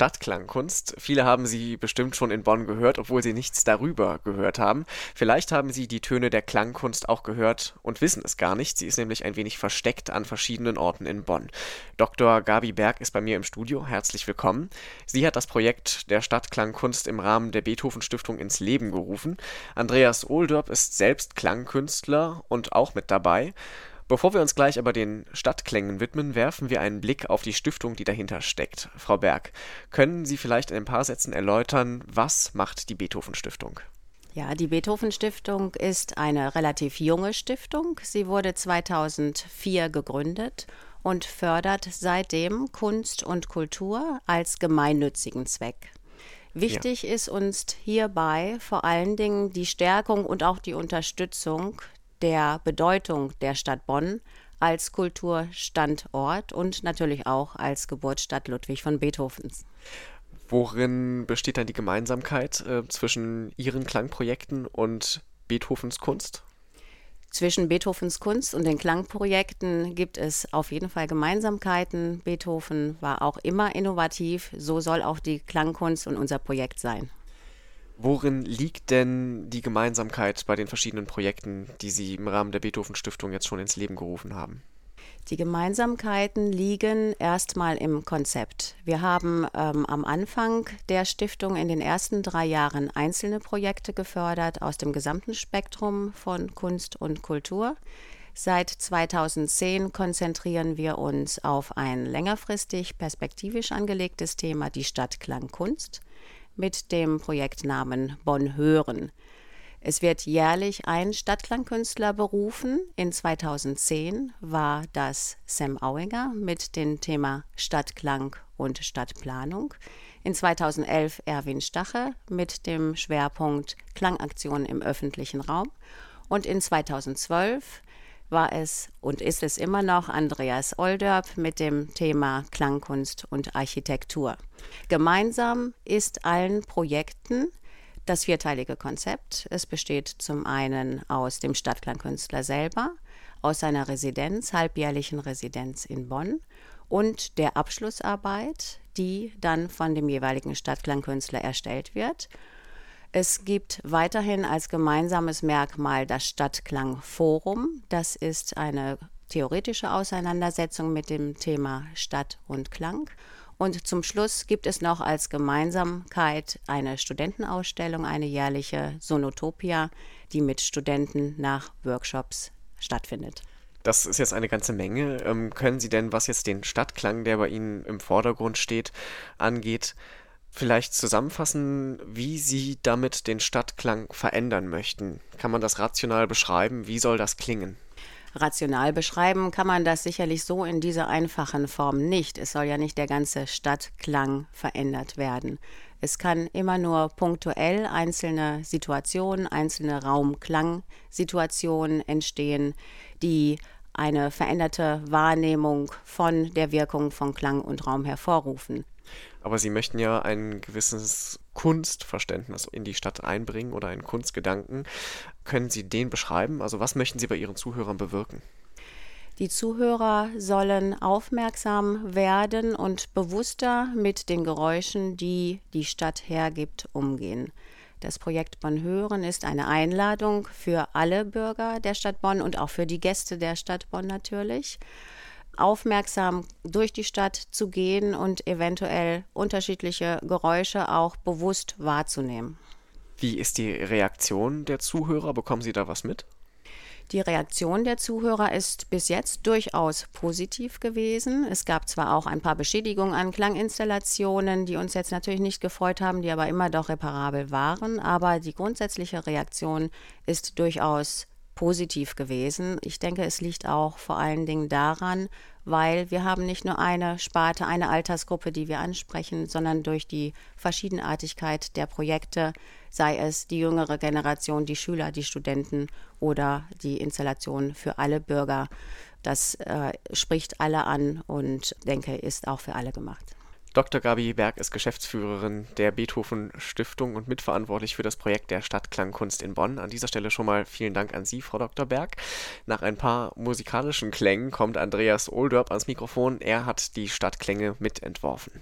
Stadtklangkunst. Viele haben sie bestimmt schon in Bonn gehört, obwohl sie nichts darüber gehört haben. Vielleicht haben sie die Töne der Klangkunst auch gehört und wissen es gar nicht. Sie ist nämlich ein wenig versteckt an verschiedenen Orten in Bonn. Dr. Gabi Berg ist bei mir im Studio. Herzlich willkommen. Sie hat das Projekt der Stadtklangkunst im Rahmen der Beethoven Stiftung ins Leben gerufen. Andreas Ohlderb ist selbst Klangkünstler und auch mit dabei. Bevor wir uns gleich aber den Stadtklängen widmen, werfen wir einen Blick auf die Stiftung, die dahinter steckt. Frau Berg, können Sie vielleicht in ein paar Sätzen erläutern, was macht die Beethoven Stiftung? Ja, die Beethoven Stiftung ist eine relativ junge Stiftung. Sie wurde 2004 gegründet und fördert seitdem Kunst und Kultur als gemeinnützigen Zweck. Wichtig ja. ist uns hierbei vor allen Dingen die Stärkung und auch die Unterstützung der Bedeutung der Stadt Bonn als Kulturstandort und natürlich auch als Geburtsstadt Ludwig von Beethovens. Worin besteht dann die Gemeinsamkeit äh, zwischen Ihren Klangprojekten und Beethovens Kunst? Zwischen Beethovens Kunst und den Klangprojekten gibt es auf jeden Fall Gemeinsamkeiten. Beethoven war auch immer innovativ, so soll auch die Klangkunst und unser Projekt sein. Worin liegt denn die Gemeinsamkeit bei den verschiedenen Projekten, die Sie im Rahmen der Beethoven Stiftung jetzt schon ins Leben gerufen haben? Die Gemeinsamkeiten liegen erstmal im Konzept. Wir haben ähm, am Anfang der Stiftung in den ersten drei Jahren einzelne Projekte gefördert aus dem gesamten Spektrum von Kunst und Kultur. Seit 2010 konzentrieren wir uns auf ein längerfristig perspektivisch angelegtes Thema, die Stadtklang Kunst mit dem Projektnamen Bonn Hören. Es wird jährlich ein Stadtklangkünstler berufen. In 2010 war das Sam Auinger mit dem Thema Stadtklang und Stadtplanung. In 2011 Erwin Stache mit dem Schwerpunkt Klangaktionen im öffentlichen Raum. Und in 2012 war es und ist es immer noch Andreas Olderb mit dem Thema Klangkunst und Architektur. Gemeinsam ist allen Projekten das vierteilige Konzept. Es besteht zum einen aus dem Stadtklangkünstler selber, aus seiner Residenz, halbjährlichen Residenz in Bonn und der Abschlussarbeit, die dann von dem jeweiligen Stadtklangkünstler erstellt wird es gibt weiterhin als gemeinsames Merkmal das Stadtklangforum. Das ist eine theoretische Auseinandersetzung mit dem Thema Stadt und Klang. Und zum Schluss gibt es noch als Gemeinsamkeit eine Studentenausstellung, eine jährliche Sonotopia, die mit Studenten nach Workshops stattfindet. Das ist jetzt eine ganze Menge. Ähm, können Sie denn, was jetzt den Stadtklang, der bei Ihnen im Vordergrund steht, angeht, vielleicht zusammenfassen, wie Sie damit den Stadtklang verändern möchten? Kann man das rational beschreiben? Wie soll das klingen? Rational beschreiben kann man das sicherlich so in dieser einfachen Form nicht. Es soll ja nicht der ganze Stadtklang verändert werden. Es kann immer nur punktuell einzelne Situationen, einzelne Raumklangsituationen entstehen, die eine veränderte Wahrnehmung von der Wirkung von Klang und Raum hervorrufen. Aber Sie möchten ja ein gewisses Kunstverständnis in die Stadt einbringen oder einen Kunstgedanken. Können Sie den beschreiben? Also was möchten Sie bei Ihren Zuhörern bewirken? Die Zuhörer sollen aufmerksam werden und bewusster mit den Geräuschen, die die Stadt hergibt, umgehen. Das Projekt Bonn Hören ist eine Einladung für alle Bürger der Stadt Bonn und auch für die Gäste der Stadt Bonn natürlich aufmerksam durch die Stadt zu gehen und eventuell unterschiedliche Geräusche auch bewusst wahrzunehmen. Wie ist die Reaktion der Zuhörer? Bekommen Sie da was mit? Die Reaktion der Zuhörer ist bis jetzt durchaus positiv gewesen. Es gab zwar auch ein paar Beschädigungen an Klanginstallationen, die uns jetzt natürlich nicht gefreut haben, die aber immer doch reparabel waren, aber die grundsätzliche Reaktion ist durchaus positiv gewesen. Ich denke, es liegt auch vor allen Dingen daran, weil wir haben nicht nur eine Sparte, eine Altersgruppe, die wir ansprechen, sondern durch die Verschiedenartigkeit der Projekte, sei es die jüngere Generation, die Schüler, die Studenten oder die Installation für alle Bürger. Das äh, spricht alle an und denke, ist auch für alle gemacht. Dr. Gabi Berg ist Geschäftsführerin der Beethoven Stiftung und mitverantwortlich für das Projekt der Stadtklangkunst in Bonn. An dieser Stelle schon mal vielen Dank an Sie, Frau Dr. Berg. Nach ein paar musikalischen Klängen kommt Andreas Oldorp ans Mikrofon. Er hat die Stadtklänge mitentworfen.